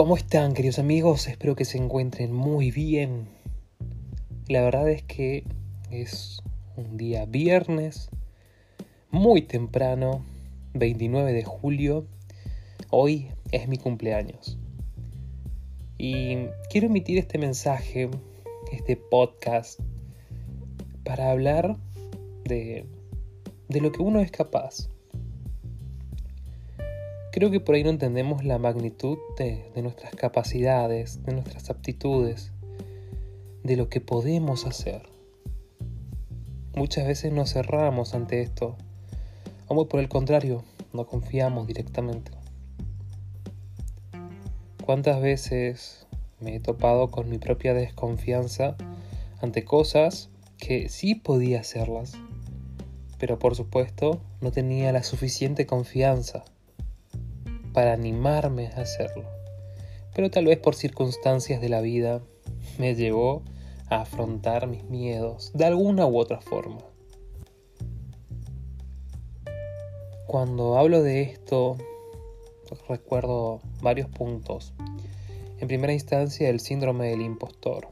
¿Cómo están, queridos amigos? Espero que se encuentren muy bien. La verdad es que es un día viernes, muy temprano, 29 de julio. Hoy es mi cumpleaños. Y quiero emitir este mensaje, este podcast, para hablar de, de lo que uno es capaz Creo que por ahí no entendemos la magnitud de, nuestras capacidades, de nuestras aptitudes, de lo que podemos hacer. Muchas veces nos cerramos ante esto, o muy por el contrario, no confiamos directamente. ¿Cuántas veces me he topado con mi propia desconfianza ante cosas que sí podía hacerlas, pero por supuesto no tenía la suficiente confianza para animarme a hacerlo. Pero tal vez por circunstancias de la vida me llevó a afrontar mis miedos de alguna u otra forma. Cuando hablo de esto, recuerdo varios puntos. En primera instancia, el síndrome del impostor.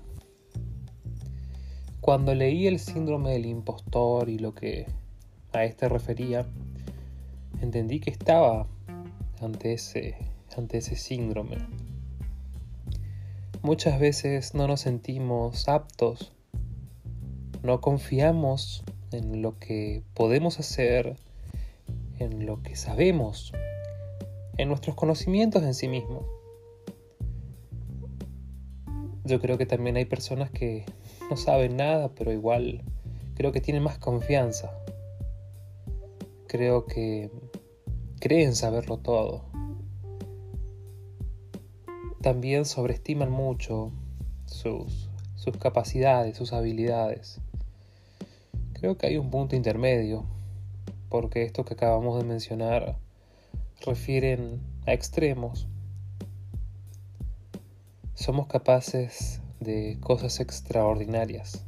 Cuando leí el síndrome del impostor y lo que a este refería, entendí que estaba ante ese, ante ese síndrome. Muchas veces no nos sentimos aptos, no confiamos en lo que podemos hacer, en lo que sabemos, en nuestros conocimientos en sí mismos. Yo creo que también hay personas que no saben nada, pero igual creo que tienen más confianza. Creo que creen saberlo todo. También sobreestiman mucho sus, sus capacidades, sus habilidades. Creo que hay un punto intermedio, porque esto que acabamos de mencionar refieren a extremos. Somos capaces de cosas extraordinarias,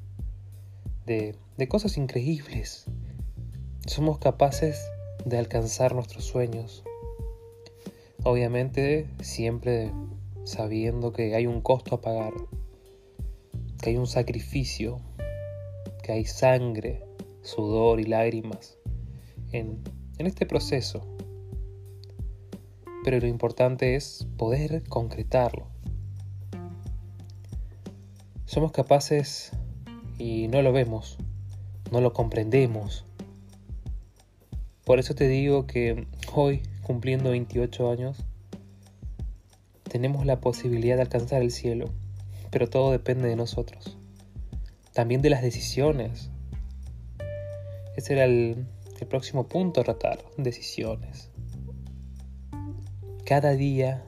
de, de cosas increíbles. Somos capaces de alcanzar nuestros sueños. Obviamente siempre sabiendo que hay un costo a pagar, que hay un sacrificio, que hay sangre, sudor y lágrimas en, en este proceso. Pero lo importante es poder concretarlo. Somos capaces y no lo vemos, no lo comprendemos, por eso te digo que hoy, cumpliendo 28 años, tenemos la posibilidad de alcanzar el cielo, pero todo depende de nosotros. También de las decisiones. Ese era el, próximo punto a tratar, decisiones. Cada día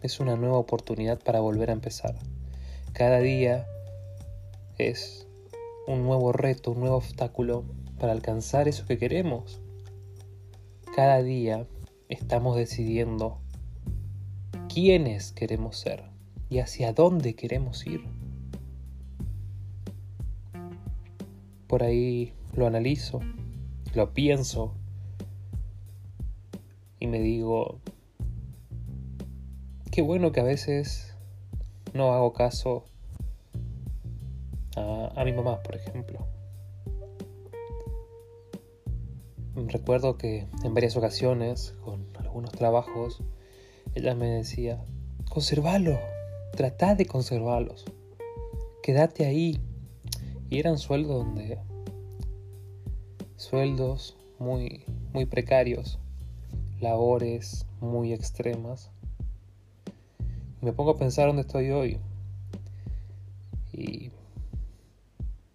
es una nueva oportunidad para volver a empezar. Cada día es un nuevo reto, un nuevo obstáculo para alcanzar eso que queremos. Cada día estamos decidiendo quiénes queremos ser y hacia dónde queremos ir. Por ahí lo analizo, lo pienso y me digo, qué bueno que a veces no hago caso a, mi mamá, por ejemplo. Recuerdo que en varias ocasiones, con algunos trabajos, ella me decía, conservalo, trata de conservarlos, quédate ahí. Y eran sueldos donde, sueldos muy, muy precarios, labores muy extremas. me pongo a pensar dónde estoy hoy. Y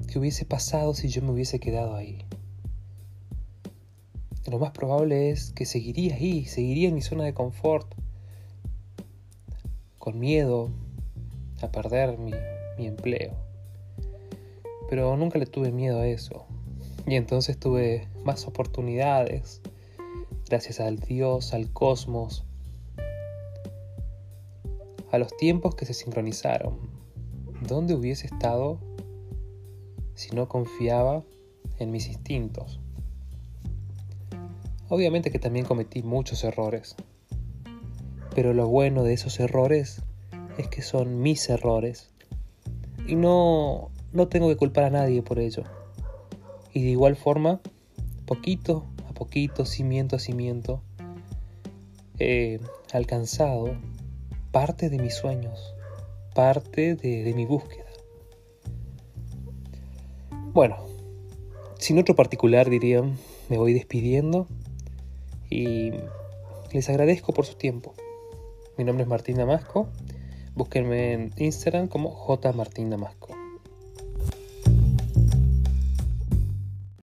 qué hubiese pasado si yo me hubiese quedado ahí lo más probable es que seguiría ahí, seguiría en mi zona de confort, con miedo a perder mi, mi empleo. Pero nunca le tuve miedo a eso. Y entonces tuve más oportunidades, gracias al Dios, al cosmos, a los tiempos que se sincronizaron. ¿Dónde hubiese estado si no confiaba en mis instintos? Obviamente que también cometí muchos errores. Pero lo bueno de esos errores es que son mis errores. Y no, no tengo que culpar a nadie por ello. Y de igual forma, poquito a poquito, cimiento a cimiento, he alcanzado parte de mis sueños, parte de, mi búsqueda. Bueno, sin otro particular diría, me voy despidiendo y les agradezco por su tiempo. Mi nombre es Martín Damasco. Búsquenme en Instagram como J. Martín Damasco.